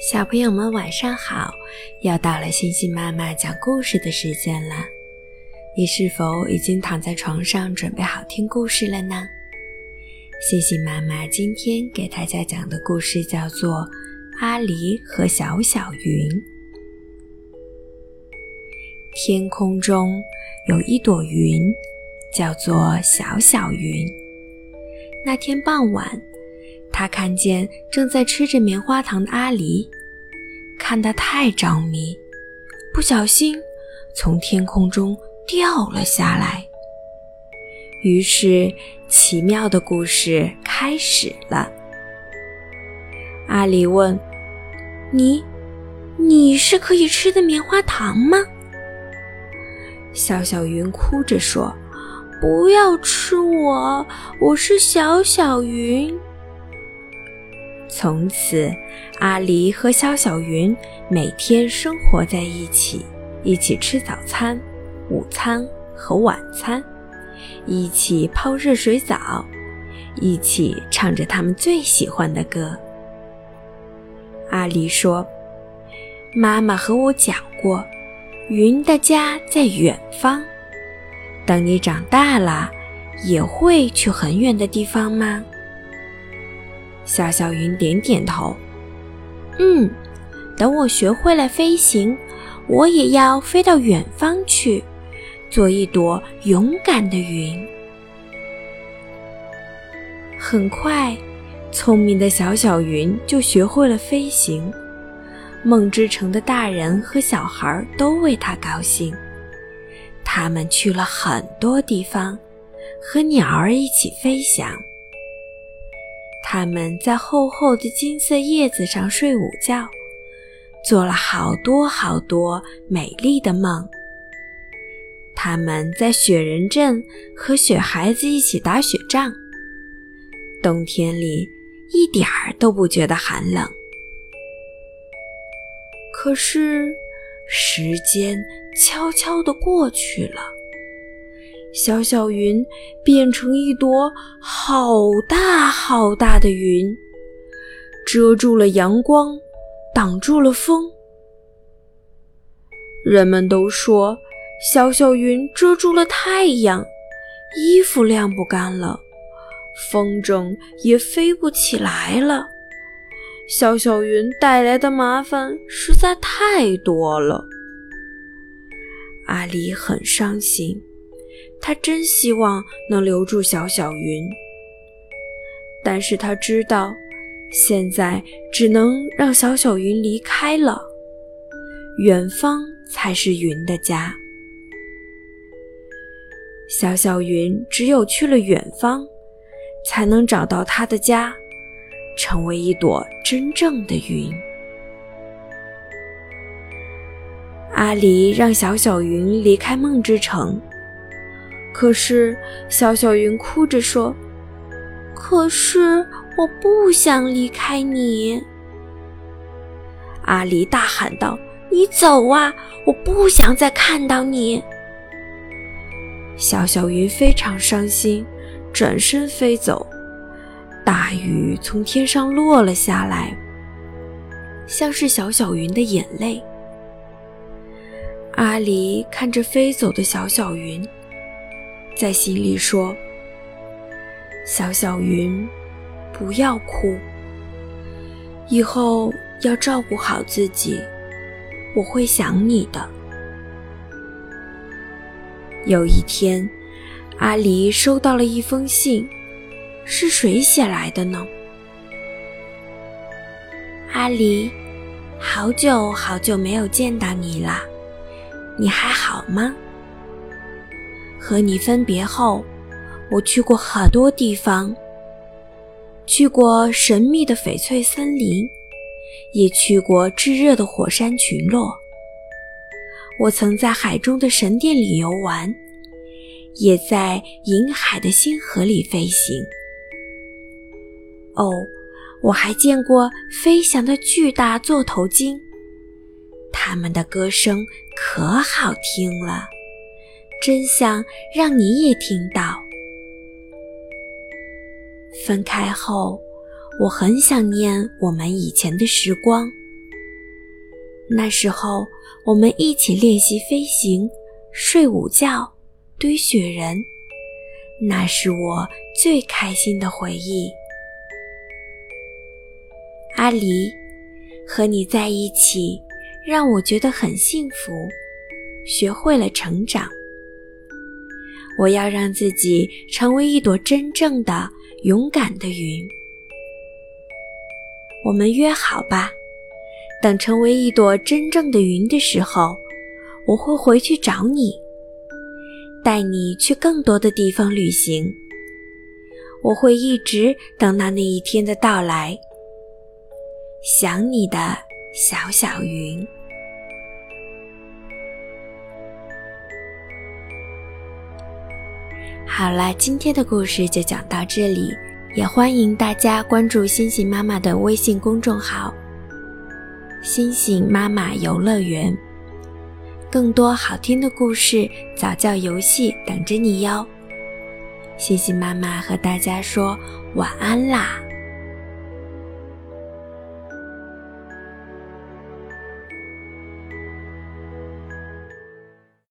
小朋友们晚上好！又到了星星妈妈讲故事的时间了。你是否已经躺在床上准备好听故事了呢？星星妈妈今天给大家讲的故事叫做《阿狸和小小云》。天空中有一朵云，叫做小小云。那天傍晚。他看见正在吃着棉花糖的阿狸，看得太着迷，不小心从天空中掉了下来。于是，奇妙的故事开始了。阿狸问：“你，你是可以吃的棉花糖吗？”小小云哭着说：“不要吃我，我是小小云。”从此，阿狸和小小云每天生活在一起，一起吃早餐、午餐和晚餐，一起泡热水澡，一起唱着他们最喜欢的歌。阿狸说：“妈妈和我讲过，云的家在远方。等你长大了，也会去很远的地方吗？”小小云点点头，嗯，等我学会了飞行，我也要飞到远方去，做一朵勇敢的云。很快，聪明的小小云就学会了飞行。梦之城的大人和小孩都为他高兴，他们去了很多地方，和鸟儿一起飞翔。他们在厚厚的金色叶子上睡午觉，做了好多好多美丽的梦。他们在雪人镇和雪孩子一起打雪仗，冬天里一点儿都不觉得寒冷。可是，时间悄悄地过去了。小小云变成一朵好大好大的云，遮住了阳光，挡住了风。人们都说，小小云遮住了太阳，衣服晾不干了，风筝也飞不起来了。小小云带来的麻烦实在太多了。阿狸很伤心。他真希望能留住小小云，但是他知道，现在只能让小小云离开了。远方才是云的家，小小云只有去了远方，才能找到他的家，成为一朵真正的云。阿离让小小云离开梦之城。可是，小小云哭着说：“可是我不想离开你。”阿离大喊道：“你走啊！我不想再看到你。”小小云非常伤心，转身飞走。大雨从天上落了下来，像是小小云的眼泪。阿离看着飞走的小小云。在心里说：“小小云，不要哭，以后要照顾好自己，我会想你的。”有一天，阿狸收到了一封信，是谁写来的呢？阿狸，好久好久没有见到你了，你还好吗？和你分别后，我去过很多地方，去过神秘的翡翠森林，也去过炙热的火山群落。我曾在海中的神殿里游玩，也在银海的星河里飞行。哦，我还见过飞翔的巨大座头鲸，它们的歌声可好听了。真想让你也听到。分开后，我很想念我们以前的时光。那时候，我们一起练习飞行、睡午觉、堆雪人，那是我最开心的回忆。阿离，和你在一起，让我觉得很幸福，学会了成长。我要让自己成为一朵真正的、勇敢的云。我们约好吧。等成为一朵真正的云的时候，我会回去找你，带你去更多的地方旅行。我会一直等到那一天的到来。想你的小小云。好了，今天的故事就讲到这里，也欢迎大家关注星星妈妈的微信公众号。星星妈妈游乐园，更多好听的故事、早教游戏等着你哟！星星妈妈和大家说晚安啦。